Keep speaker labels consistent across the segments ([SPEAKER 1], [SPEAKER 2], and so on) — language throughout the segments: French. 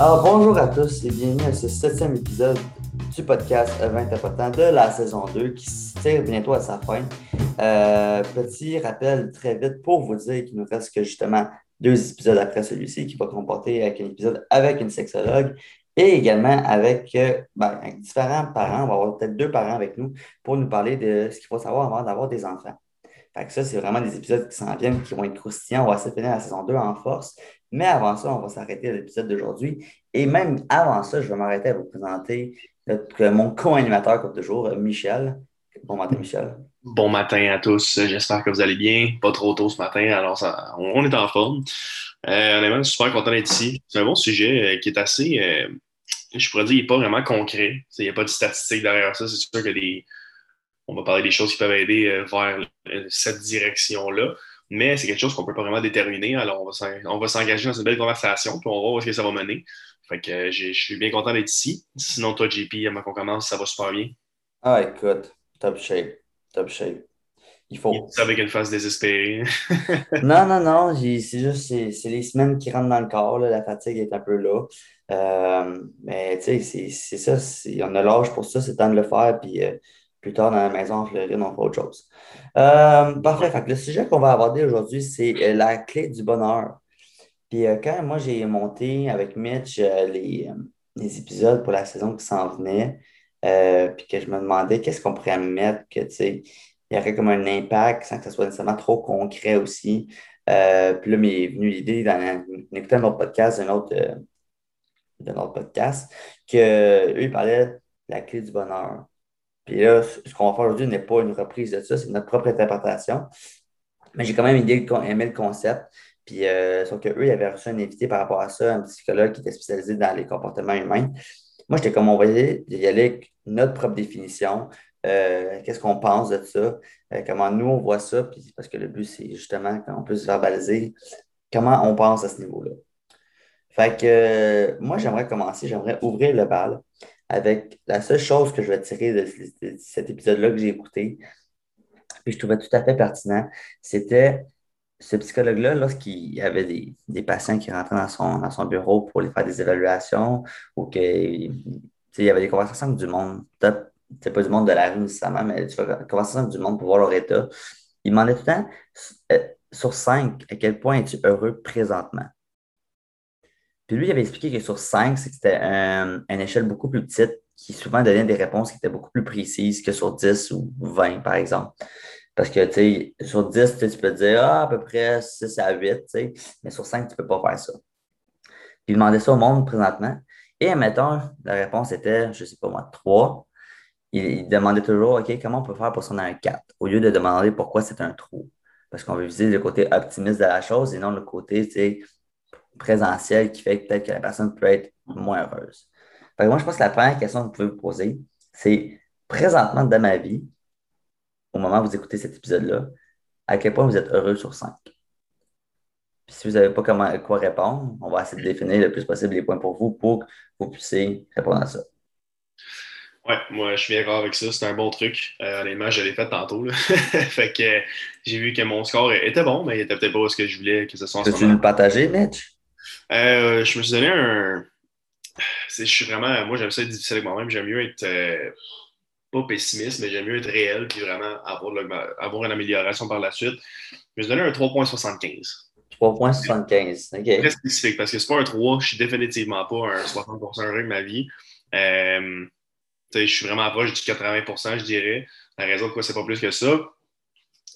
[SPEAKER 1] Alors, bonjour à tous et bienvenue à ce septième épisode du podcast 20 importants de la saison 2 qui tire bientôt à sa fin. Euh, petit rappel très vite pour vous dire qu'il nous reste que justement deux épisodes après celui-ci qui va comporter un épisode avec une sexologue et également avec, euh, ben, avec différents parents. On va avoir peut-être deux parents avec nous pour nous parler de ce qu'il faut savoir avant d'avoir des enfants. Fait que ça, c'est vraiment des épisodes qui s'en viennent, qui vont être croustillants. On va se finir la saison 2 en force. Mais avant ça, on va s'arrêter à l'épisode d'aujourd'hui. Et même avant ça, je vais m'arrêter à vous présenter notre, mon co-animateur, comme toujours, Michel. Bon matin, Michel.
[SPEAKER 2] Bon matin à tous. J'espère que vous allez bien. Pas trop tôt ce matin, alors ça, on, est en forme. Euh, honnêtement, je suis super content d'être ici. C'est un bon sujet euh, qui est assez, euh, je pourrais dire, il n'est pas vraiment concret. Il n'y a pas de statistiques derrière ça. C'est sûr que des, on va parler des choses qui peuvent aider euh, vers cette direction-là. Mais c'est quelque chose qu'on ne peut pas vraiment déterminer. Alors, on va s'engager dans une belle conversation, puis on va voir où est-ce que ça va mener. Fait que euh, je suis bien content d'être ici. Sinon, toi, JP, avant qu'on commence, ça va super bien.
[SPEAKER 1] Ah, écoute, top shape. Top shape.
[SPEAKER 2] Il faut. Ça avec une phase désespérée.
[SPEAKER 1] non, non, non. C'est juste c'est les semaines qui rentrent dans le corps. La fatigue est un peu là. Euh, mais tu sais, c'est ça. On a l'âge pour ça, c'est temps de le faire. Puis plus tard dans la maison en Floride, on fera autre chose. Euh, parfait. le sujet qu'on va aborder aujourd'hui, c'est euh, la clé du bonheur. Puis euh, quand moi j'ai monté avec Mitch les, épisodes pour la saison qui s'en venait, puis que je me demandais qu'est-ce qu'on pourrait mettre, que tu sais, il y aurait comme un impact sans que ce soit nécessairement trop concret aussi. puis là, m'est venue l'idée en écoutant un autre podcast, d'un autre podcast, qu'eux, ils parlaient de la clé du bonheur. Puis là, ce qu'on va faire aujourd'hui n'est pas une reprise de ça, c'est notre propre interprétation. Mais j'ai quand même aimé le concept. Puis, euh, sauf qu'eux, ils avaient reçu un invité par rapport à ça, un psychologue qui était spécialisé dans les comportements humains. Moi, j'étais comme on va y aller avec notre propre définition. Euh, qu'est-ce qu'on pense de ça? Euh, comment nous, on voit ça? Puis, parce que le but, c'est justement qu'on puisse verbaliser comment on pense à ce niveau-là. Fait que moi, j'aimerais commencer, j'aimerais ouvrir le bal avec la seule chose que je vais tirer de, cet épisode-là que j'ai écouté, puis je trouvais tout à fait pertinent, c'était ce psychologue-là, lorsqu'il y avait des, patients qui rentraient dans son, son bureau pour les faire des évaluations ou qu'il y avait des conversations avec du monde, c'est pas du monde de la rue nécessairement, mais des conversations avec du monde pour voir leur état, il demandait tout le temps, euh, sur cinq, à quel point es-tu heureux présentement? Puis lui, il avait expliqué que sur 5, c'était une échelle beaucoup plus petite qui souvent donnait des réponses qui étaient beaucoup plus précises que sur 10 ou 20, par exemple. Parce que, tu sais, sur 10, tu peux dire, ah, à peu près 6 à 8, tu sais, mais sur 5, tu ne peux pas faire ça. Puis il demandait ça au monde présentement. Et, admettons, la réponse était, je ne sais pas moi, 3. Il, demandait toujours, OK, comment on peut faire pour s'en un 4, au lieu de demander pourquoi c'est un trou? Parce qu'on veut viser le côté optimiste de la chose et non le côté, tu sais, présentiel qui fait peut-être que la personne peut être moins heureuse. moi, je pense que la première question que vous pouvez vous poser, c'est présentement dans ma vie, au moment où vous écoutez cet épisode-là, à quel point vous êtes heureux sur 5. Puis si vous n'avez pas comment, quoi répondre, on va essayer de définir le plus possible les points pour vous pour que vous puissiez répondre à ça.
[SPEAKER 2] Ouais, moi je suis d'accord avec ça. C'est un bon truc. Euh, honnêtement, je l'ai fait tantôt. fait que j'ai vu que mon score était bon, mais il était peut-être pas ce que je voulais que ce soit en
[SPEAKER 1] Peux-tu nous partager, Mitch?
[SPEAKER 2] Euh, je me suis donné un. Je suis vraiment. Moi, j'aime ça être difficile avec moi-même. J'aime mieux être. Euh, pas pessimiste, mais j'aime mieux être réel puis vraiment avoir, avoir une amélioration par la suite. Je me suis donné un 3.75.
[SPEAKER 1] 3.75, OK.
[SPEAKER 2] Très spécifique parce que c'est pas un 3, je suis définitivement pas un 60% heureux de ma vie. Euh, je suis vraiment proche du 80%, je dirais. La raison de quoi c'est pas plus que ça,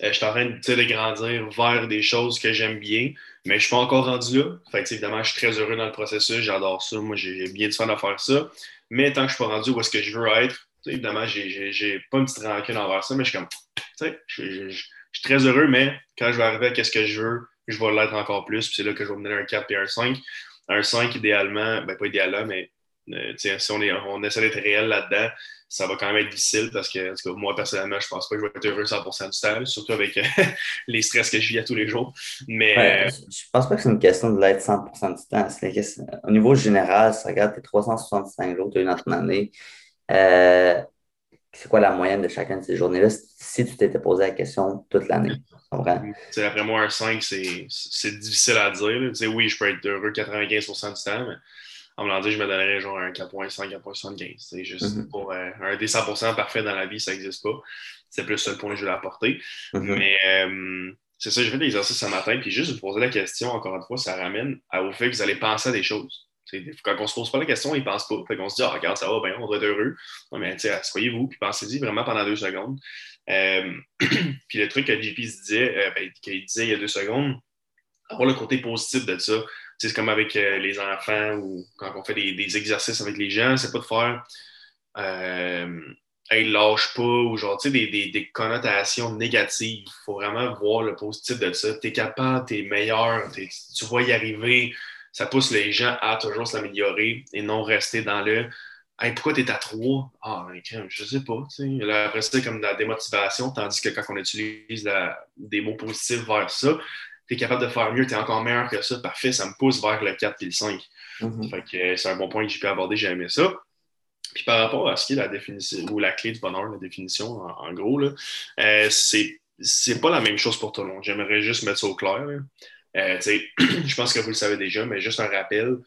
[SPEAKER 2] je suis en train de, grandir vers des choses que j'aime bien, mais je suis pas encore rendu là. Fait évidemment, je suis très heureux dans le processus, j'adore ça. Moi, j'ai bien du fun à faire ça. Mais tant que je ne suis pas rendu où est-ce que je veux être, évidemment, j'ai pas une petite rancune envers ça, mais je suis comme, tu sais, je suis très heureux, mais quand je vais arriver à ce que je veux, je vais l'être encore plus. Puis c'est là que je vais me donner un 4 et un 5. Un 5, idéalement, ben pas idéalement, mais euh, si on, est, on essaie d'être réel là-dedans, ça va quand même être difficile parce que, moi, personnellement, je pense pas que je vais être heureux 100% du temps, surtout avec les stress que je vis à tous les jours. Mais.
[SPEAKER 1] Euh, je pense pas que c'est une question de l'être 100% du temps. Au niveau général, si tu regardes tes 365 jours, tu as une autre année. Euh, c'est quoi la moyenne de chacune de ces journées-là si tu t'étais posé la question toute l'année?
[SPEAKER 2] Après moi, un 5, c'est difficile à dire. Oui, je peux être heureux 95% du temps, mais en me disant, je me donnerais genre un 4.5, 4.75. C'est juste mm-hmm. pour euh, un des 100% parfait dans la vie, ça n'existe pas. C'est plus le point que je voulais apporter. Mm-hmm. Mais euh, c'est ça, j'ai fait l'exercice ce matin, puis juste vous poser la question, encore une fois, ça ramène au fait que vous allez penser à des choses. quand on se pose pas la question, ils ne pensent pas. Fait qu'on se dit, ah, regarde, ça va bien, on doit être heureux. Non, mais soyez-vous, puis pensez-y vraiment pendant deux secondes. Euh, puis le truc que JP se disait, euh, ben, qu'il disait il y a deux secondes, avoir le côté positif de ça. C'est comme avec euh, les enfants ou quand on fait des, exercices avec les gens, c'est pas de faire hey, lâche pas ou genre, sais, des, des, connotations négatives. Il faut vraiment voir le positif de ça. Tu es capable, tu es meilleur, tu vas y arriver. Ça pousse les gens à toujours s'améliorer et non rester dans le Hey, pourquoi tu es à 3? Ah, ben, je sais pas. Là, après, c'est comme de la démotivation, tandis que quand on utilise des mots positifs vers ça, tu es capable de faire mieux, tu es encore meilleur que ça. Parfait, ça me pousse vers le 4 et le 5. Mm-hmm. Fait que euh, c'est un bon point que j'ai pu aborder, j'ai aimé ça. Puis par rapport à ce qui est la définition, ou la clé du bonheur, la définition, en, gros, là, euh, c'est, pas la même chose pour tout le monde. J'aimerais juste mettre ça au clair. Euh, je pense que vous le savez déjà, mais juste un rappel,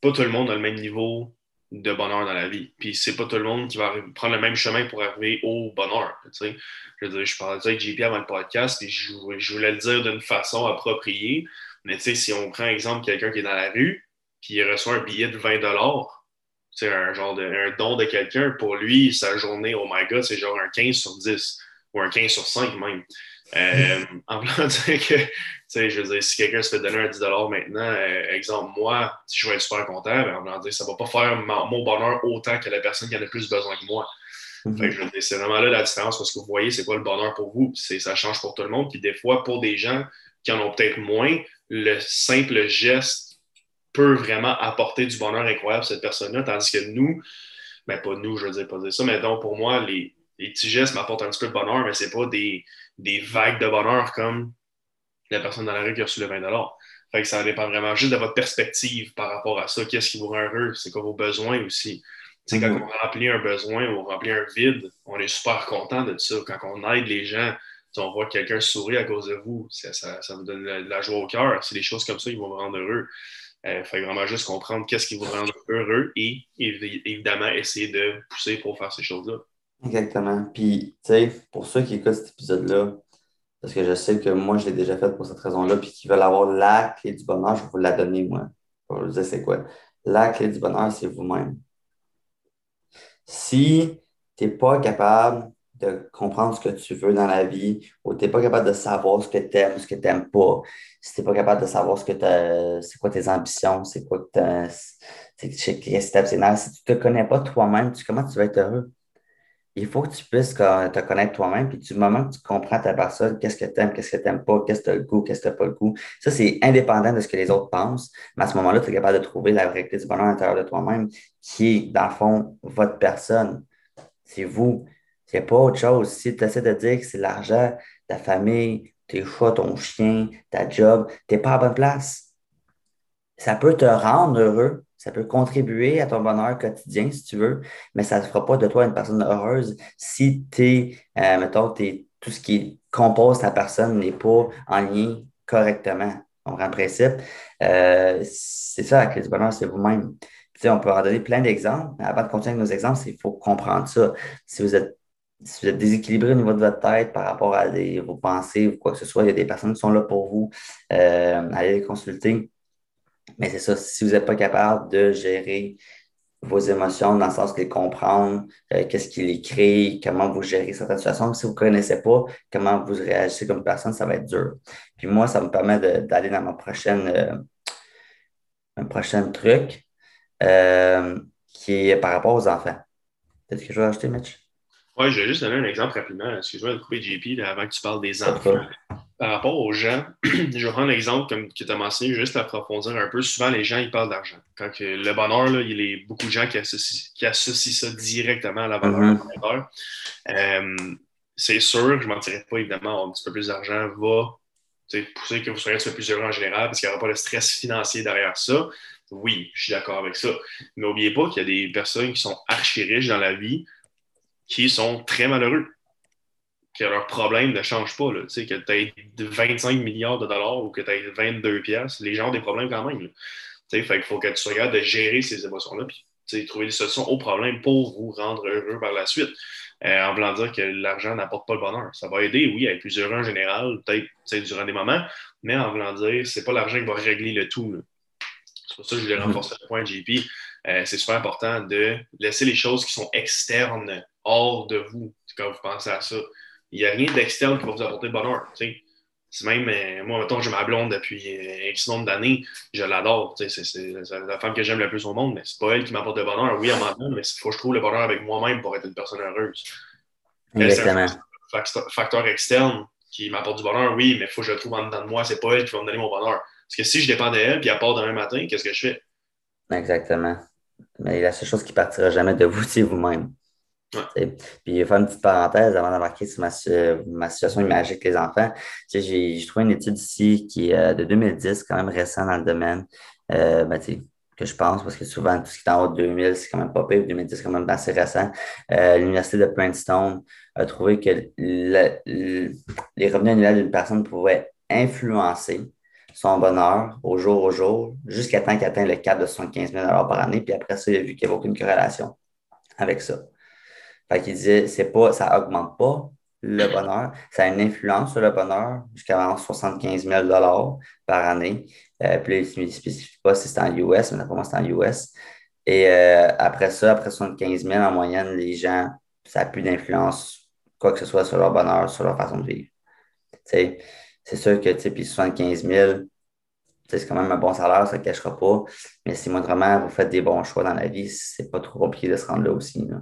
[SPEAKER 2] pas tout le monde a le même niveau de bonheur dans la vie. Puis c'est pas tout le monde qui va prendre le même chemin pour arriver au bonheur. Je veux je parlais avec JP avant le podcast et je, voulais le dire d'une façon appropriée. Mais si on prend exemple quelqu'un qui est dans la rue, puis il reçoit un billet de 20 c'est un genre de un don de quelqu'un, pour lui, sa journée, oh my god, c'est genre un 15 sur 10 ou un 15 sur 5 même. Euh, en voulant dire que, tu sais, je veux dire, si quelqu'un se fait donner un 10 maintenant, euh, exemple, moi, si je vais être super content, ben, en voulant dire, ça va pas faire mon bonheur autant que la personne qui en a plus besoin que moi. Mhm. c'est vraiment là la différence parce que vous voyez, c'est quoi le bonheur pour vous? Ça change pour tout le monde. Puis des fois, pour des gens qui en ont peut-être moins, le simple geste peut vraiment apporter du bonheur incroyable à cette personne-là. Tandis que nous, ben pas nous, je veux dire pas dire ça, mais donc pour moi, les, les petits gestes m'apportent un petit peu de bonheur, mais c'est pas des, des vagues de bonheur comme la personne dans la rue qui a reçu le 20 Fait que ça dépend vraiment juste de votre perspective par rapport à ça. Qu'est-ce qui vous rend heureux? C'est quoi vos besoins aussi? C'est quand mm-hmm. on remplit un besoin ou on remplit un vide, on est super content de ça. Quand on aide les gens, on voit quelqu'un sourire à cause de vous, ça, ça, vous donne de la joie au cœur. C'est des choses comme ça qui vont vous rendre heureux. Il euh, faut vraiment juste comprendre qu'est-ce qui vous rend heureux et évidemment essayer de pousser pour faire ces choses-là.
[SPEAKER 1] Exactement. Puis, tu sais, pour ceux qui écoutent cet épisode-là, parce que je sais que moi, je l'ai déjà fait pour cette raison-là, puis qui veulent avoir la clé du bonheur, je vais vous la donner, moi. Je vais vous dire c'est quoi. La clé du bonheur, c'est vous-même. Si tu n'es pas capable de comprendre ce que tu veux dans la vie, ou tu n'es pas capable de savoir ce que tu aimes, ce que tu n'aimes pas, si tu n'es pas capable de savoir ce que c'est quoi tes ambitions, c'est quoi que tu si tu ne te connais pas toi-même, comment tu vas être heureux? Il faut que tu puisses te connaître toi-même, puis du moment que tu comprends ta personne, qu'est-ce que tu aimes, qu'est-ce que tu n'aimes pas, qu'est-ce que tu as le goût, qu'est-ce que tu n'as pas le goût, ça, c'est indépendant de ce que les autres pensent. Mais à ce moment-là, tu es capable de trouver la vérité du bonheur à l'intérieur de toi-même, qui est, dans le fond, votre personne. C'est vous. C'est pas autre chose. Si tu essaies de dire que c'est l'argent, ta famille, tes chats, ton chien, ta job, tu n'es pas à bonne place. Ça peut te rendre heureux, ça peut contribuer à ton bonheur quotidien, si tu veux, mais ça ne fera pas de toi une personne heureuse si tu euh, mettons, tout ce qui compose ta personne n'est pas en lien correctement. On rend principe. Euh, c'est ça, la clé du bonheur, c'est vous-même. on peut en donner plein d'exemples, mais avant de continuer avec nos exemples, il faut comprendre ça. Si vous êtes si vous êtes déséquilibré au niveau de votre tête par rapport à vos pensées ou quoi que ce soit, il y a des personnes qui sont là pour vous. Euh, allez les consulter. Mais c'est ça, si vous n'êtes pas capable de gérer vos émotions dans le sens de les comprendre, euh, qu'est-ce qui les comment vous gérez certaines situations. Si vous ne connaissez pas comment vous réagissez comme personne, ça va être dur. Puis moi, ça me permet d'aller dans ma prochaine, euh, un prochain truc euh, qui est par rapport aux enfants. Peut-être que je vais ajouter, Mitch?
[SPEAKER 2] Oui, je vais juste donner un exemple rapidement. Excuse-moi de couper JP avant que tu parles des enfants par rapport aux gens, je vais prendre l'exemple comme que tu as mentionné, juste approfondir un peu. Souvent, les gens, ils parlent d'argent. Quand le bonheur, là, il y a beaucoup de gens qui associent, qui associent ça directement à la valeur mm-hmm. euh, c'est sûr, je ne mentirais pas, évidemment, un petit peu plus d'argent va pousser que vous soyez un peu plus heureux en général parce qu'il n'y aura pas de stress financier derrière ça. Oui, je suis d'accord avec ça. Mais n'oubliez pas qu'il y a des personnes qui sont archi riches dans la vie qui sont très malheureux que leur problème ne change pas. Là. Que tu aies 25 milliards de dollars ou que tu aies 22 pièces, les gens ont des problèmes quand même. Fait qu'il faut que tu sois capable de gérer ces émotions-là, puis trouver des solutions aux problèmes pour vous rendre heureux par la suite. Euh, en voulant dire que l'argent n'apporte pas le bonheur. Ça va aider, oui, à être plus heureux en général, peut-être durant des moments, mais en voulant dire, c'est pas l'argent qui va régler le tout. C'est pour ça que je voulais renforcer le point, JP. Euh, c'est super important de laisser les choses qui sont externes hors de vous quand vous pensez à ça. Il n'y a rien d'externe qui va vous apporter le bonheur. C'est même, euh, moi, mettons, j'ai ma blonde depuis euh, X nombre d'années, je l'adore. C'est la femme que j'aime le plus au monde, mais c'est pas elle qui m'apporte le bonheur. Oui, à moment mais il faut que je trouve le bonheur avec moi-même pour être une personne heureuse.
[SPEAKER 1] Exactement.
[SPEAKER 2] C'est un facteur externe qui m'apporte du bonheur, oui, mais il faut que je le trouve en dedans de moi. C'est pas elle qui va me donner mon bonheur. Parce que si je dépends d'elle, puis elle part demain matin, qu'est-ce que je fais?
[SPEAKER 1] Exactement. Mais la seule chose qui partira jamais de vous, c'est vous-même. Puis, je vais faire une petite parenthèse avant d'embarquer sur ma, ma, situation imagée avec les enfants. J'ai trouvé une étude ici qui est euh, de 2010, quand même récent dans le domaine. Euh, ben, que je pense, parce que souvent, tout ce qui est en haut de 2000, c'est quand même pas pire. 2010, c'est quand même assez récent. Euh, L'Université de Princeton a trouvé que les revenus annuels d'une personne pouvaient influencer son bonheur au jour au jour jusqu'à temps qu'il atteigne le cap de 75 000 par année. Puis après ça, il a vu qu'il n'y avait aucune corrélation avec ça. Fait qu'il disait, c'est pas, ça augmente pas le bonheur, ça a une influence sur le bonheur jusqu'à 75 000 par année. Euh, puis il ne spécifie pas si c'est en US, mais pour moi, c'est en US. Et euh, après ça, après 75 000 en moyenne, les gens, ça n'a plus d'influence, quoi que ce soit, sur leur bonheur, sur leur façon de vivre. c'est sûr que, tu puis 75 000, c'est quand même un bon salaire, ça ne cachera pas. Mais si vraiment vous faites des bons choix dans la vie, c'est pas trop compliqué de se rendre là aussi. Là,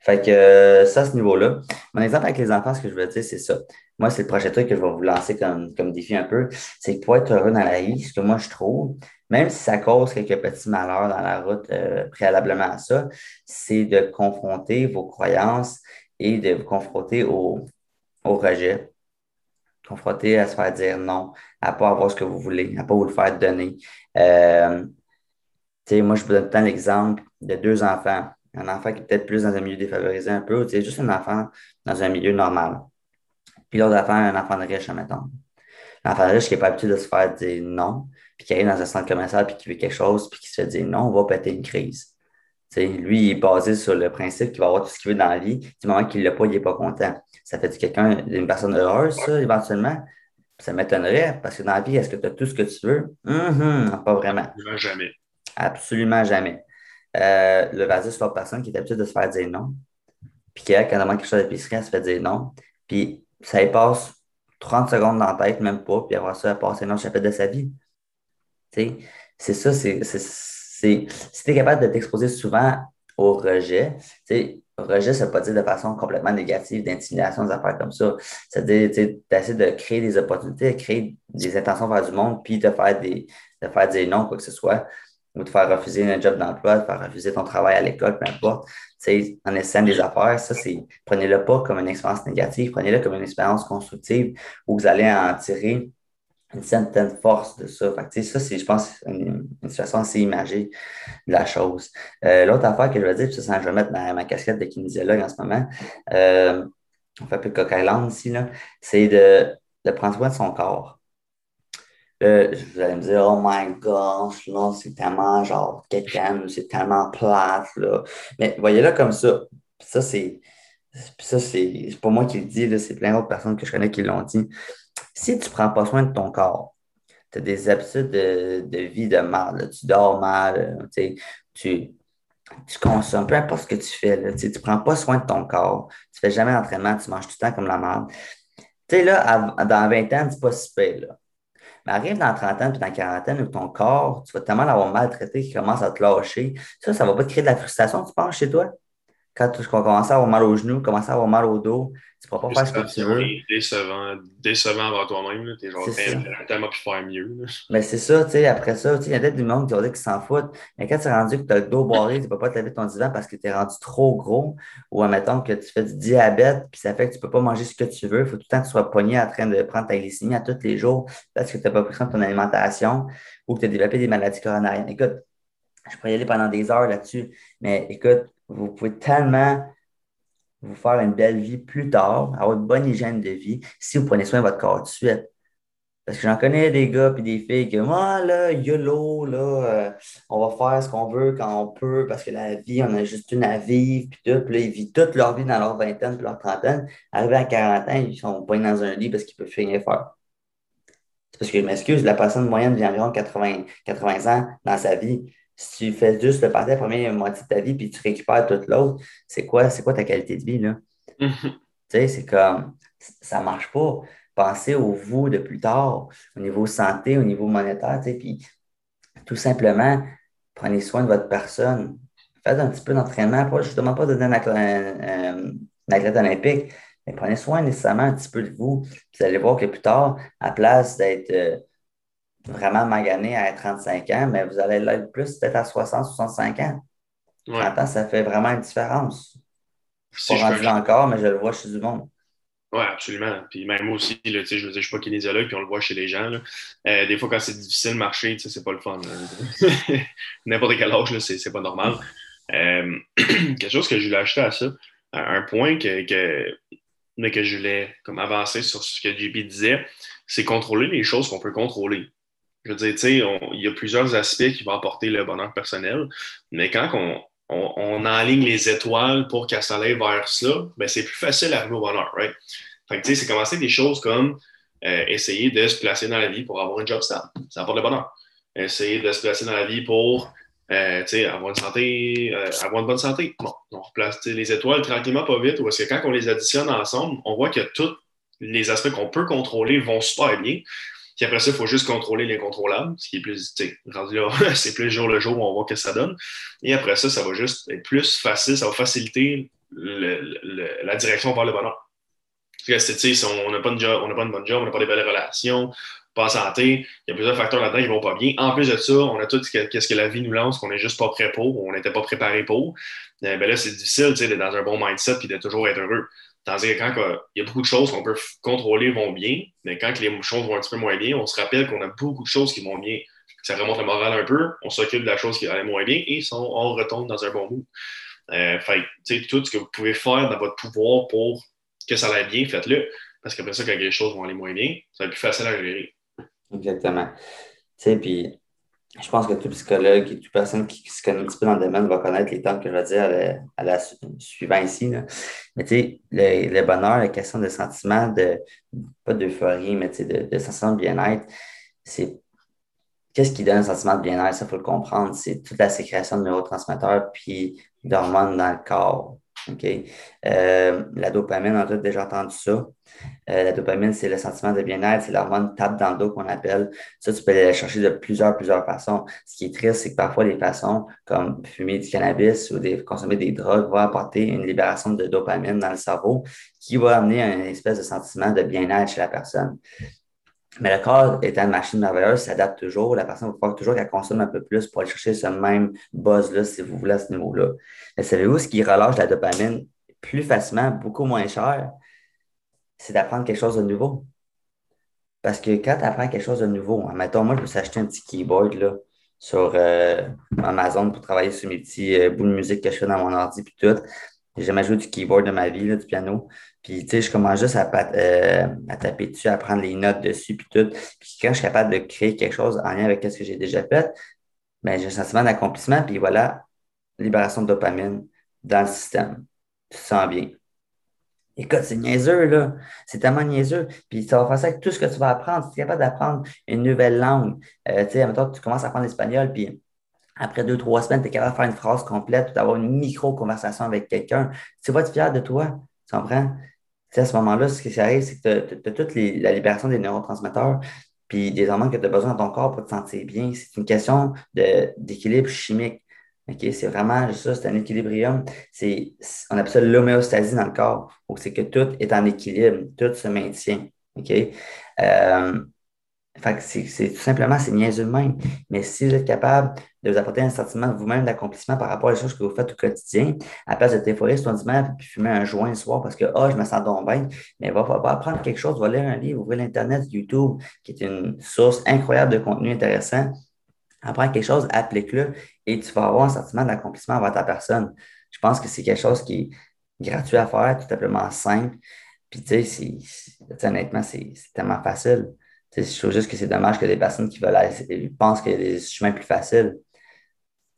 [SPEAKER 1] fait que euh, ça, à ce niveau-là. Mon exemple avec les enfants, ce que je veux dire, c'est ça. Moi, c'est le prochain truc que je vais vous lancer comme, comme défi un peu. C'est que pour être heureux dans la vie, ce que moi je trouve, même si ça cause quelques petits malheurs dans la route euh, préalablement à ça, c'est de confronter vos croyances et de vous confronter au, au rejet. Confronter à se faire dire non, à pas avoir ce que vous voulez, à pas vous le faire donner. Euh, moi, je vous donne l'exemple de deux enfants un enfant qui est peut-être plus dans un milieu défavorisé un peu, ou juste un enfant dans un milieu normal. Puis l'autre enfant, un enfant de riche, admettons. L'enfant de riche qui n'est pas habitué de se faire dire non, puis qui arrive dans un centre commercial, puis qui veut quelque chose, puis qui se fait dire non, on va péter une crise. lui, il est basé sur le principe qu'il va avoir tout ce qu'il veut dans la vie. Du moment qu'il ne l'a pas, il n'est pas content. Ça fait quelqu'un d'une personne heureuse, ça, éventuellement? Ça m'étonnerait, parce que dans la vie, est-ce que tu as tout ce que tu veux? Mm pas vraiment.
[SPEAKER 2] Absolument jamais.
[SPEAKER 1] Absolument jamais. Euh, le vaseux, c'est l'autre personne qui est habituée de se faire dire non. Puis qui, quand elle demande quelque chose d'épicerie, elle se fait dire non. Puis ça y passe 30 secondes dans la tête, même pas. Puis après ça, elle passe un autre chapitre de sa vie. C'est ça, c'est. Si tu es capable de t'exposer souvent au rejet, rejet, ça ne pas dire de façon complètement négative, d'intimidation, des affaires comme ça. C'est-à-dire d'essayer de créer des opportunités, de créer des intentions vers du monde, puis de faire, des, de faire dire non, quoi que ce soit ou de faire refuser un job d'emploi, de faire refuser ton travail à l'école, peu importe. en essayant des affaires, ça, c'est prenez-le pas comme une expérience négative, prenez-le comme une expérience constructive où vous allez en tirer une certaine force de ça. Fait ça, c'est, je pense, une, situation assez imagée de la chose. Euh, l'autre affaire que je veux dire, puis ça, je vais mettre ma, ma casquette de kinésiologue en ce moment, euh, on fait un peu de cocaïne ici, c'est de, de prendre soin de son corps. Euh, vous allez me dire, oh my gosh, là, c'est tellement genre quelqu'un, c'est tellement plate, là. Mais voyez-le comme ça. Ça, c'est. Ça, c'est pas moi qui le dis, c'est plein d'autres personnes que je connais qui l'ont dit. Si tu prends pas soin de ton corps, tu as des habitudes de, vie de mal, tu dors mal, tu, tu consommes, peu importe ce que tu fais, là, tu ne prends pas soin de ton corps, tu fais jamais d'entraînement, tu manges tout le temps comme la merde. Tu sais, là, dans 20 ans, c'est pas si là. Arrive dans 30 ans puis dans 40 ans où ton corps, tu vas tellement l'avoir maltraité qu'il commence à te lâcher. Ça, ça va pas te créer de la frustration, tu penses, chez toi? Quand tu commences à avoir mal aux genoux, commences à avoir mal au dos, tu ne pourras pas faire ce que tu veux.
[SPEAKER 2] Décevant, décevant envers toi-même. Tu es genre tellement pu faire mieux.
[SPEAKER 1] Mais c'est ça, tu sais, après ça, il y a peut-être du monde qui va dire qu'ils s'en foutent. Mais quand tu es rendu que tu as le dos barré, tu ne peux pas te lever de ton divan parce que tu es rendu trop gros. Ou admettons que tu fais du diabète, puis ça fait que tu ne peux pas manger ce que tu veux. Il faut tout le temps que tu sois pogné en train de prendre ta glycémie à tous les jours parce que tu n'as pas pris soin de ton alimentation ou que tu as développé des maladies coronariennes. Écoute, je pourrais y aller pendant des heures là-dessus, mais écoute, vous pouvez tellement vous faire une belle vie plus tard, avoir une bonne hygiène de vie si vous prenez soin de votre corps tout de suite. Parce que j'en connais des gars et des filles que moi, là, YOLO, là, euh, on va faire ce qu'on veut quand on peut, parce que la vie, on a juste une à vivre, puis tout. Puis là, ils vivent toute leur vie dans leur vingtaine puis leur trentaine. Arrivés à 40 ans, ils sont pas dans un lit parce qu'ils peuvent rien faire. C'est parce que je m'excuse, la personne moyenne vit environ 80, 80 ans dans sa vie. Si tu fais juste le parti la première moitié de ta vie puis tu récupères toute l'autre, c'est quoi, c'est quoi ta qualité de vie, là? tu sais, c'est comme, ça marche pas. Pensez au vous de plus tard, au niveau santé, au niveau monétaire, tu sais, puis tout simplement, prenez soin de votre personne. Faites un petit peu d'entraînement, pas justement pas de un, un, athlète olympique, mais prenez soin nécessairement un petit peu de vous. Vous allez voir que plus tard, à place d'être euh, vraiment magané à 35 ans, mais vous allez l'être plus peut-être à 60, 65 ans. Ouais. ça fait vraiment une différence. Je ne suis pas rendu encore, mais je le vois chez du monde.
[SPEAKER 2] Oui, absolument. Puis même moi aussi, là, je je suis pas kinésiologue, puis on le voit chez les gens. Euh, des fois, quand c'est difficile de marcher, c'est pas le fun. N'importe quel âge, c'est pas normal. Euh, quelque chose que je voulais ajouter à ça, un point que, que, mais que je voulais comme avancer sur ce que JP disait, c'est contrôler les choses qu'on peut contrôler. Je veux dire, tu sais, il y a plusieurs aspects qui vont apporter le bonheur personnel, mais quand on, on, enligne les étoiles pour qu'elles s'aillent vers ça, ben c'est plus facile d'arriver au bonheur, right? Tu sais, c'est commencer des choses comme euh, essayer de se placer dans la vie pour avoir un job stable. Ça apporte le bonheur. Essayer de se placer dans la vie pour euh, avoir une santé, euh, avoir une bonne santé. Bon, on replace les étoiles tranquillement, pas vite, parce que quand on les additionne ensemble, on voit que tous les aspects qu'on peut contrôler vont super bien. Puis après ça, il faut juste contrôler l'incontrôlable, ce qui est plus, rendu là, c'est plus jour le jour où on voit que ça donne. Et après ça, ça va juste être plus facile, ça va faciliter la direction vers le bonheur. Parce que, si on n'a pas, une pas une bonne job, on n'a pas des belles relations, pas en santé, il y a plusieurs facteurs là-dedans qui vont pas bien. En plus de ça, on a tout ce que, ce que la vie nous lance qu'on n'est juste pas prêt pour, on n'était pas préparé pour. Euh, ben là, c'est difficile d'être dans un bon mindset et de toujours être heureux. Tandis que quand il y a beaucoup de choses qu'on peut contrôler vont bien, mais quand les choses vont un petit peu moins bien, on se rappelle qu'on a beaucoup de choses qui vont bien. Ça remonte le moral un peu, on s'occupe de la chose qui allait moins bien et on retombe dans un bon mood. Euh, fait, tout ce que vous pouvez faire dans votre pouvoir pour que ça aille bien, faites-le. Parce qu'après ça, quand les choses vont aller moins bien, ça va être plus facile à gérer.
[SPEAKER 1] Exactement. Tu sais, puis je pense que tout psychologue et toute personne qui, se connaît un petit peu dans le domaine va connaître les termes que je vais dire à la, suivant ici. Mais tu sais, le, bonheur, la question de sentiment de, pas d'euphorie, mais tu sais, de, de sentiment de bien-être, c'est qu'est-ce qui donne un sentiment de bien-être, ça, il faut le comprendre. C'est toute la sécrétion de neurotransmetteurs puis d'hormones dans le corps. OK? Euh, la dopamine, on a déjà entendu ça. Euh, la dopamine, c'est le sentiment de bien-être, c'est l'hormone tape dans le dos qu'on appelle. Ça, tu peux aller la chercher de plusieurs, plusieurs façons. Ce qui est triste, c'est que parfois, les façons comme fumer du cannabis ou consommer des drogues vont apporter une libération de dopamine dans le cerveau qui va amener un espèce de sentiment de bien-être chez la personne. Mais le corps étant une machine merveilleuse, s'adapte toujours. La personne va falloir toujours qu'elle consomme un peu plus pour aller chercher ce même buzz-là, si vous voulez, à ce niveau-là. Mais savez-vous ce qui relâche la dopamine plus facilement, beaucoup moins cher? C'est d'apprendre quelque chose de nouveau. Parce que quand tu apprends quelque chose de nouveau, mettons, moi, je peux s'acheter un petit keyboard là, sur euh, Amazon pour travailler sur mes petits euh, bouts de musique que je fais dans mon ordi puis tout. J'ai jamais joué du keyboard de ma vie, là, du piano. Puis, tu sais, je commence juste à, euh, à, taper dessus, à prendre les notes dessus, puis tout. Puis, quand je suis capable de créer quelque chose en lien avec ce que j'ai déjà fait, ben, j'ai un sentiment d'accomplissement, puis voilà, libération de dopamine dans le système. Tu te sens bien. Écoute, c'est niaiseux, là. C'est tellement niaiseux. Puis ça va faire ça avec tout ce que tu vas apprendre. Si tu es capable d'apprendre une nouvelle langue, euh, tu sais, tu commences à apprendre l'espagnol, puis après deux, trois semaines, tu es capable de faire une phrase complète ou d'avoir une micro-conversation avec quelqu'un. Tu vas être fier de toi. Tu comprends? à ce moment-là, ce qui arrive, c'est que tu as, toute la libération des neurotransmetteurs puis des hormones que tu as besoin dans ton corps pour te sentir bien. C'est une question d'équilibre chimique. C'est vraiment ça, c'est un équilibrium. On appelle ça l'homéostasie dans le corps. C'est que tout est en équilibre, tout se maintient. OK? Euh, c'est tout simplement, c'est niaiseux même. Mais si vous êtes capable de vous apporter un sentiment vous-même d'accomplissement par rapport aux choses que vous faites au quotidien, à la place de t'efforer sur dimanche puis fumer un joint le soir parce que oh, je me sens donc bien, mais va, va, apprendre quelque chose, va lire un livre, ouvrir l'Internet, YouTube, qui est une source incroyable de contenu intéressant. Apprends quelque chose, applique-le et tu vas avoir un sentiment d'accomplissement envers ta personne. Je pense que c'est quelque chose qui est gratuit à faire, tout simplement simple. Puis, tu sais, honnêtement, c'est tellement facile. Je trouve juste que c'est dommage que des personnes qui veulent aller, pensent qu'il y a des chemins plus faciles.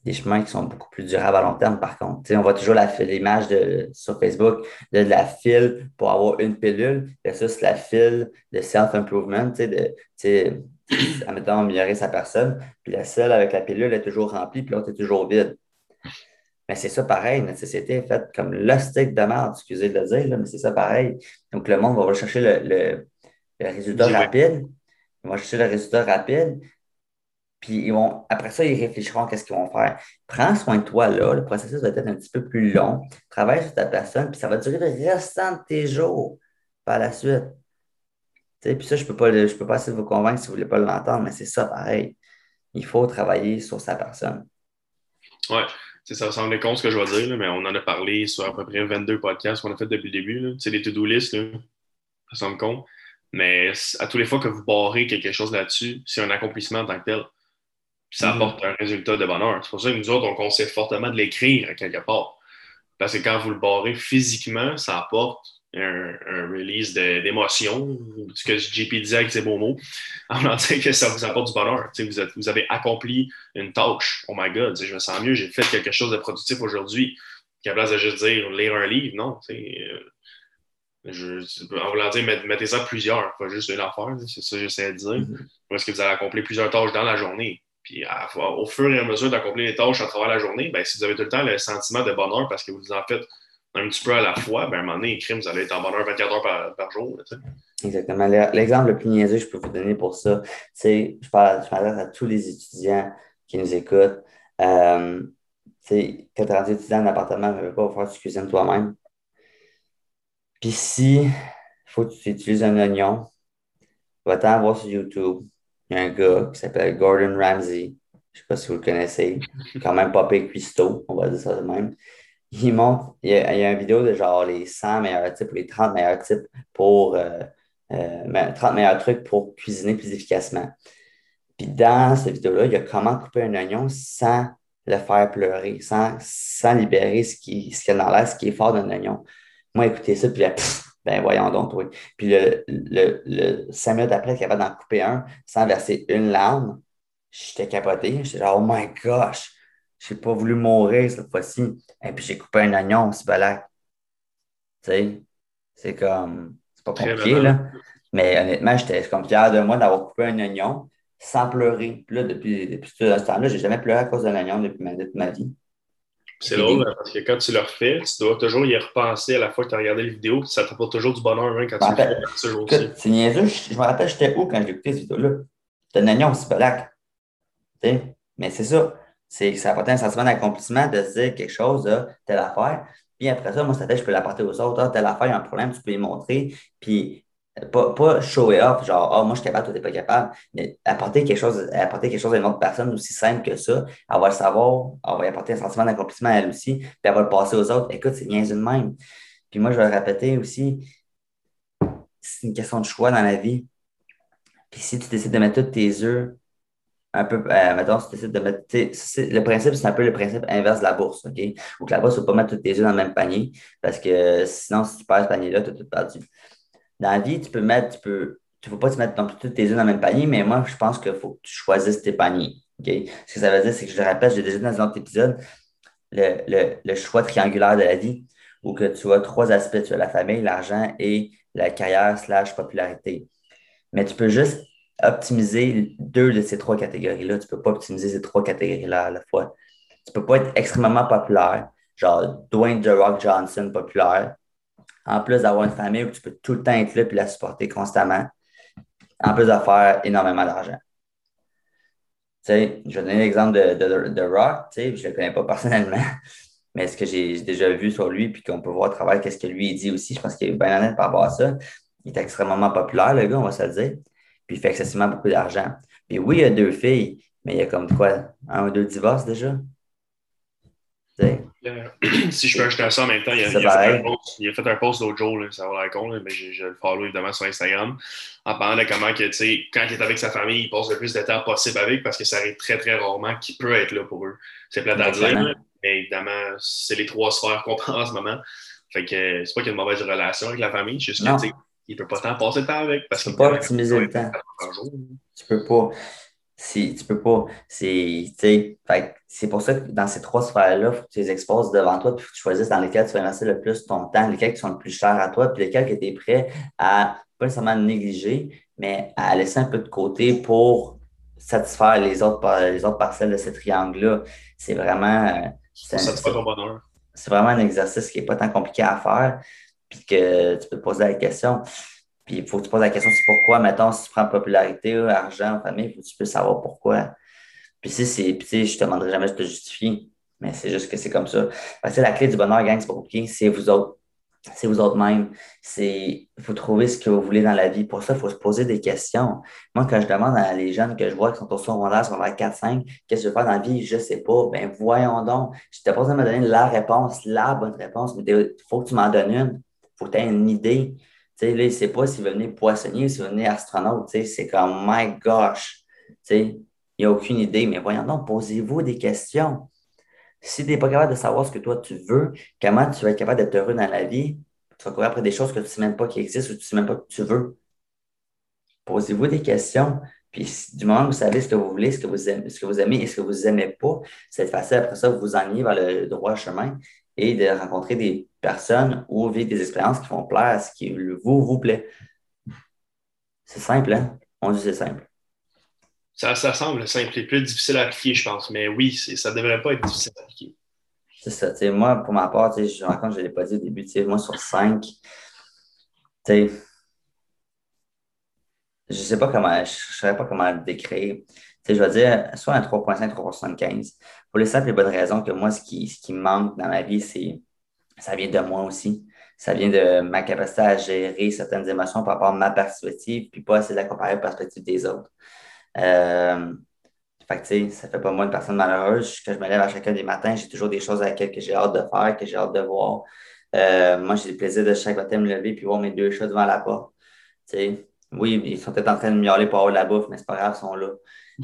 [SPEAKER 1] Des chemins qui sont beaucoup plus durables à long terme, par contre. on voit toujours l'image sur Facebook de, la file pour avoir une pilule c'est la file de self-improvement, de, admettons, améliorer sa personne. Puis la seule avec la pilule est toujours remplie, puis l'autre est toujours vide. Mais c'est ça pareil, notre société est faite comme le stick de merde, excusez de le dire, mais c'est ça pareil. Donc le monde va rechercher le, résultat rapide. Ils vont chercher le résultat rapide. Puis ils vont, après ça, ils réfléchiront à qu'est-ce qu'ils vont faire. Prends soin de toi là, le processus va être un petit peu plus long. Travaille sur ta personne, puis ça va durer le restant de tes jours par la suite. Puis ça, je ne peux, pas, peux pas essayer de vous convaincre si vous ne voulez pas l'entendre, mais c'est ça pareil. Il faut travailler sur sa personne.
[SPEAKER 2] Ouais ça ressemble con ce que je vais dire, mais on en a parlé sur à peu près 22 podcasts qu'on a fait depuis le début. C'est des to-do list, là. ça semble con. Mais à tous les fois que vous barrez quelque chose là-dessus, c'est un accomplissement en tant que tel. ça mm-hmm. apporte un résultat de bonheur. C'est pour ça que nous autres, on conseille fortement de l'écrire quelque part. Parce que quand vous le barrez physiquement, ça apporte un, release d'émotions, ce que JP disait avec ses beaux mots, en disant que ça vous apporte du bonheur. Vous, vous, avez accompli une tâche. Oh my God, je me sens mieux, j'ai fait quelque chose de productif aujourd'hui. Qu'à place de juste dire lire un livre, non. Euh, je, en voulant dire, mettez ça plusieurs, pas juste une affaire, c'est ça que j'essaie de dire. Mm-hmm. Est-ce que vous allez accomplir plusieurs tâches dans la journée? Puis au fur et à mesure d'accomplir les tâches à travers la journée, ben, si vous avez tout le temps le sentiment de bonheur parce que vous en faites un petit peu à la fois, ben, à un moment donné, crime, vous allez être en bonheur 24 heures par, jour.
[SPEAKER 1] Exactement. L'exemple le plus niaiseux que je peux vous donner pour ça, c'est, je parle, je à tous les étudiants qui nous écoutent. Euh, quand tu es rendu étudiant en appartement, ne veux pas faire tu cuisines toi-même. Puis si faut que tu utilises un oignon, va-t'en voir sur YouTube. Il y a un gars qui s'appelle Gordon Ramsay. Je ne sais pas si vous le connaissez. Quand même pas cuistot, on va dire ça de même il montre, il y, a, y, a, une vidéo de genre les 100 meilleurs types ou les 30 meilleurs types pour, euh, 30 euh, meilleurs trucs pour cuisiner plus efficacement. Puis dans cette vidéo-là, il y a comment couper un oignon sans le faire pleurer, sans, sans libérer ce qui, ce qui est dans l'air, ce qui est fort d'un oignon. Moi, écoutez ça, puis là, ben voyons donc, oui. Puis le, le, le 5 minutes après, il est capable d'en couper un sans verser une larme. J'étais capoté. J'étais genre, oh my gosh! Je n'ai pas voulu mourir cette fois-ci. Et puis j'ai coupé un oignon, c'est balac. Tu sais, c'est comme. C'est pas compliqué, là. Mais honnêtement, j'étais comme fier de moi d'avoir coupé un oignon sans pleurer. Puis là, depuis, depuis ce temps-là, j'ai jamais pleuré à cause d'un oignon depuis ma, ma vie.
[SPEAKER 2] C'est drôle hein, parce que quand tu le refais, tu dois toujours y repenser à la fois que tu as regardé les vidéos, ça t'apporte toujours du bonheur hein, quand tu le
[SPEAKER 1] fais. C'est niaiseux, je, me rappelle, j'étais où quand j'ai écouté cette vidéo-là? C'était un oignon, c'est balac. Mais c'est ça c'est ça apporte un sentiment d'accomplissement de se dire quelque chose, de telle affaire. Puis après ça, moi, ça je peux l'apporter aux autres. Ah, telle affaire, il y a un problème, tu peux y montrer. Puis pas, pas show off, genre, ah, moi, je suis capable, toi, t'es pas capable. Mais apporter quelque chose, apporter quelque chose à une autre personne aussi simple que ça, elle va le savoir, elle va y apporter un sentiment d'accomplissement à elle aussi, puis elle va le passer aux autres. Écoute, c'est bien une même. Puis moi, je vais le répéter aussi, c'est une question de choix dans la vie. Puis si tu décides de mettre tous tes œufs un peu, euh, mettons, si tu décides de mettre, le principe, c'est un peu le principe inverse de la bourse, OK? Ou que la bourse, il ne faut pas mettre tous tes œufs dans le même panier, parce que sinon, si tu perds ce panier-là, tu as tout perdu. Dans la vie, tu peux mettre, tu peux, tu ne faut pas te mettre tous tes œufs dans le même panier, mais moi, je pense qu'il faut que tu choisisses tes paniers, OK? Ce que ça veut dire, c'est que je le rappelle, j'ai déjà dit dans un autre épisode, le, le, le choix triangulaire de la vie, où que tu as trois aspects, tu as la famille, l'argent et la carrière slash popularité. Mais tu peux juste optimiser deux de ces trois catégories-là. Tu ne peux pas optimiser ces trois catégories-là à la fois. Tu ne peux pas être extrêmement populaire, genre Dwayne The Rock Johnson populaire, en plus d'avoir une famille où tu peux tout le temps être là et la supporter constamment, en plus de faire énormément d'argent. Je vais donner l'exemple de, de, de, Rock, je ne le connais pas personnellement, mais ce que j'ai déjà vu sur lui, puis qu'on peut voir à travers qu'est-ce que lui dit aussi, je pense qu'il est bien honnête par rapport à ça. Il est extrêmement populaire, le gars, on va se le dire puis il fait excessivement beaucoup d'argent. Puis oui, il a deux filles, mais il y a comme quoi, un ou deux divorces déjà?
[SPEAKER 2] si je peux ajouter ça en même temps, il a, il a, fait, un post, il a fait un post l'autre jour, là, ça va l'air con, mais je, je, le follow évidemment sur Instagram, en parlant de comment que, quand il est avec sa famille, il passe le plus de temps possible avec parce que ça arrive très très rarement qu'il peut être là pour eux. C'est plate à dire, mais évidemment, c'est les trois sphères qu'on prend en ce moment. Fait que c'est pas qu'il y a une mauvaise relation avec la famille, juste que il ne peut pas tant passer le temps avec. Parce
[SPEAKER 1] tu ne peux pas optimiser le temps. Tu peux pas. Si, tu peux pas. C'est pour ça que dans ces trois sphères-là, il faut que tu les exposes devant toi, puis que tu choisisses dans lesquelles tu vas investir le plus ton temps, lesquels qui sont le plus chers à toi, puis lesquels que tu es prêt à pas nécessairement négliger, mais à laisser un peu de côté pour satisfaire les autres, les autres parcelles de ce triangle-là. C'est vraiment. Euh, c'est vraiment un exercice qui n'est pas tant compliqué à faire, puis que tu peux te poser la question. Puis il faut que tu poses la question, c'est pourquoi, mettons, si tu prends popularité, argent, famille, il faut que tu puisses savoir pourquoi. Puis si c'est, puis je te demanderai jamais de te justifier, mais c'est juste que c'est comme ça. Parce que la clé du bonheur, gang, c'est pas compliqué, c'est vous autres. C'est vous autres même. C'est, faut trouver ce que vous voulez dans la vie. Pour ça, il faut se poser des questions. Moi, quand je demande à les jeunes que je vois qui sont au secondaire, secondaire 4, 5, qu'est-ce que je veux faire dans la vie, je ne sais pas. Ben, voyons donc. Je t'ai pas besoin de me donner la réponse, la bonne réponse, mais il faut que tu m'en donnes une. Il faut que tu aies une idée. Sais, là, il sait pas s'il veut venir poissonnier ou s'il veut venir astronaute. Tu sais, c'est comme, my gosh. Tu sais, il a aucune idée. Mais voyons donc, posez-vous des questions. Si tu n'es pas capable de savoir ce que toi tu veux, comment tu vas être capable d'être heureux dans la vie, tu vas courir après des choses que tu ne sais même pas qui existent ou tu ne sais même pas que tu veux. Posez-vous des questions. Puis du moment où vous savez ce que vous voulez, ce que vous aimez, ce que vous aimez et ce que vous n'aimez pas, c'est facile après ça, vous vous enlignez vers le droit chemin et de rencontrer des personnes ou vivre des expériences qui vont plaire à ce qui vous, vous plaît. C'est simple, hein? On dit c'est simple.
[SPEAKER 2] Ça, ça semble simple et plus difficile à appliquer, je pense. Mais oui, ça ne devrait pas être difficile à appliquer.
[SPEAKER 1] C'est ça. moi, pour ma part, je raconte, je ne l'ai pas dit au début, moi, sur cinq, je ne sais pas comment, je ne saurais pas comment le décrire. Je vais dire soit un 3.5, 3.75. Pour les simples et bonnes raisons que moi, ce qui, ce qui manque dans ma vie, c'est ça vient de moi aussi. Ça vient de ma capacité à gérer certaines émotions par rapport à ma perspective, puis pas essayer de la comparer à la perspective des autres. Euh, fait que, ça fait pas moi une personne malheureuse. Quand je me lève à chacun des matins, j'ai toujours des choses à laquelle j'ai hâte de faire, que j'ai hâte de voir. Euh, moi, j'ai le plaisir de chaque matin me lever puis voir mes deux chats devant la porte. oui, ils sont peut-être en train de miauler pour avoir la bouffe, mais c'est pas grave, ils sont là.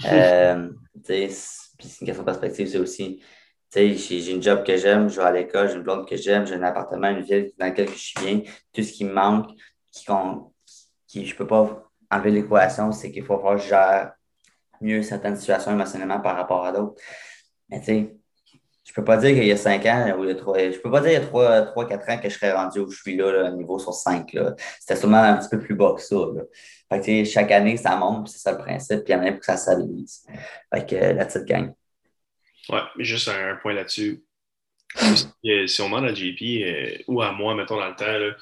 [SPEAKER 1] Euh, puis c'est une question de perspective, c'est aussi. J'ai une job que j'aime, je vais à l'école, j'ai une blonde que j'aime, j'ai un appartement, une ville dans laquelle je suis bien. Tout ce qui me manque, qui, qui je ne peux pas enlever l'équation, c'est qu'il faut voir que je gère mieux certaines situations émotionnellement par rapport à d'autres. Mais tu sais, je peux pas dire qu'il y a cinq ans ou il y a trois, je peux pas dire qu'il y a trois, trois, quatre ans que je serais rendu où je suis là, niveau sur cinq. C'était sûrement un petit peu plus bas que ça. Fait que, chaque année, ça monte, c'est ça le principe, puis il y en a pour que ça stabilise. Fait que la petite gang.
[SPEAKER 2] Ouais, mais juste un, point là-dessus. si on demande à JP euh, ou à moi, mettons, dans le temps,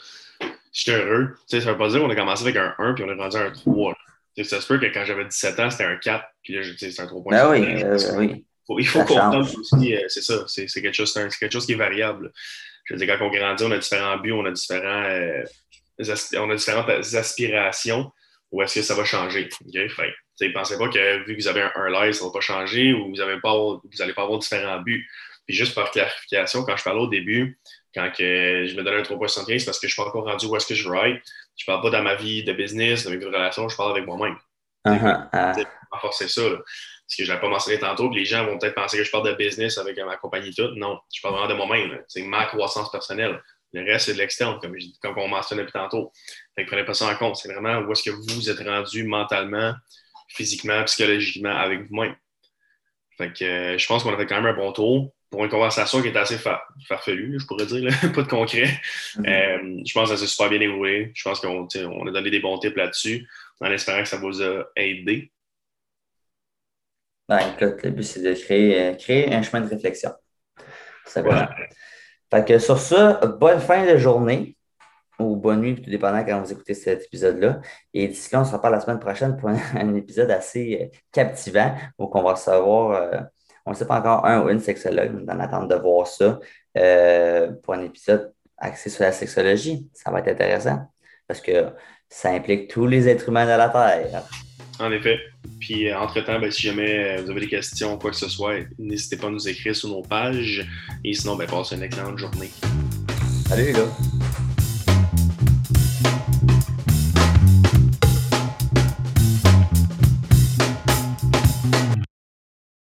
[SPEAKER 2] j'étais heureux. ça veut pas dire qu'on a commencé avec un 1 puis on est rendu à un 3. Ça se peut que quand j'avais 17 ans, c'était un 4, puis là, c'est un 3
[SPEAKER 1] Ben oui, euh, oui.
[SPEAKER 2] Il faut comprendre aussi, euh, c'est ça, c'est quelque, chose, quelque chose qui est variable. Je veux dire, quand on grandit, on a différents buts, on a, différents, euh, on a différentes aspirations. Où est-ce que ça va changer? Okay? Fait, pensez pas que vu que vous avez un, un live, ça ne va pas changer ou vous n'allez pas, pas avoir différents buts. Puis juste par clarification, quand je parlais au début, quand que je me donnais un 3.75 parce que je ne suis pas encore rendu où est-ce que je veux être, je parle pas dans ma vie de business, dans mes relations, je parle avec moi-même. Uh -huh. uh. forcer ça. Parce que je n'avais pas mentionné tantôt, que les gens vont peut-être penser que je parle de business avec ma compagnie et tout. Non, je parle vraiment de moi-même. C'est ma croissance personnelle. Le reste, c'est de l'externe, comme, comme on mentionnait depuis tantôt. Fait que prenez pas ça en compte. C'est vraiment où est-ce que vous êtes rendu mentalement, physiquement, psychologiquement avec vous-même. Fait que euh, je pense qu'on a fait quand même un bon tour pour une conversation qui est assez farfelue, je pourrais dire, pas de concret. Mm-hmm. Euh, je pense que ça s'est super bien déroulé. Je pense qu'on on a donné des bons tips là-dessus, en espérant que ça vous a aidé.
[SPEAKER 1] Ben, écoute, le but, c'est de créer, euh, créer un chemin de réflexion. Voilà. Fait que sur ça, bonne fin de journée ou bonne nuit, tout dépendant quand vous écoutez cet épisode-là. Et d'ici là, on se reparle la semaine prochaine pour un, épisode assez euh, captivant où on va recevoir on ne sait pas encore un ou une sexologue dans l'attente de voir ça euh, pour un épisode axé sur la sexologie. Ça va être intéressant parce que ça implique tous les êtres humains de la Terre.
[SPEAKER 2] En effet. Puis, euh, entre-temps, ben, si jamais euh, vous avez des questions ou quoi que ce soit, n'hésitez pas à nous écrire sur nos pages. Et sinon, ben, passez une excellente journée.
[SPEAKER 1] Salut, les gars.